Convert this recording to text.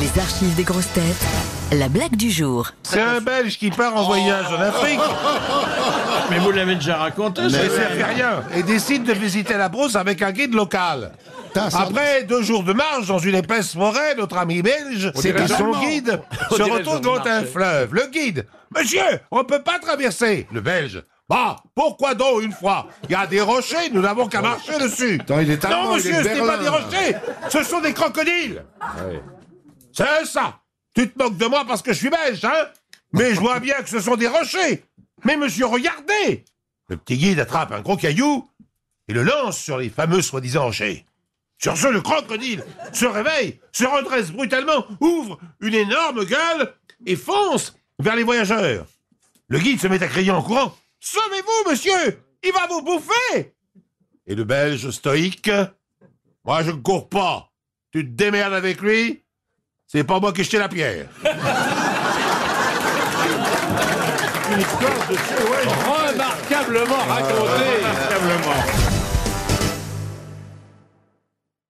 Les archives des grosses têtes. La blague du jour. C'est un Belge qui part en voyage en Afrique, Mais vous l'avez déjà raconté, mais ça fait rien, et décide de visiter la brousse avec un guide local. Après deux jours de marche dans une épaisse forêt, notre ami belge et son guide se dirait Jean devant un Marchais. fleuve. Le guide, monsieur, on peut pas traverser. Le belge, bah, pourquoi donc une fois? Il y a des rochers, nous n'avons qu'à marcher dessus. il est allemand, non, il est monsieur, ce n'est pas Berlin. des rochers, ce sont des crocodiles. C'est ça. Tu te moques de moi parce que je suis belge, hein Mais je vois bien que ce sont des rochers. Mais monsieur, regardez Le petit guide attrape un gros caillou et le lance sur les fameux soi-disant rochers. Sur ce, le crocodile se réveille, se redresse brutalement, ouvre une énorme gueule et fonce vers les voyageurs. Le guide se met à crier en courant Sauvez-vous, monsieur Il va vous bouffer Et le Belge stoïque Moi, je ne cours pas. Tu te démerdes avec lui c'est pas moi qui ai jeté la pierre. Remarquablement raconté.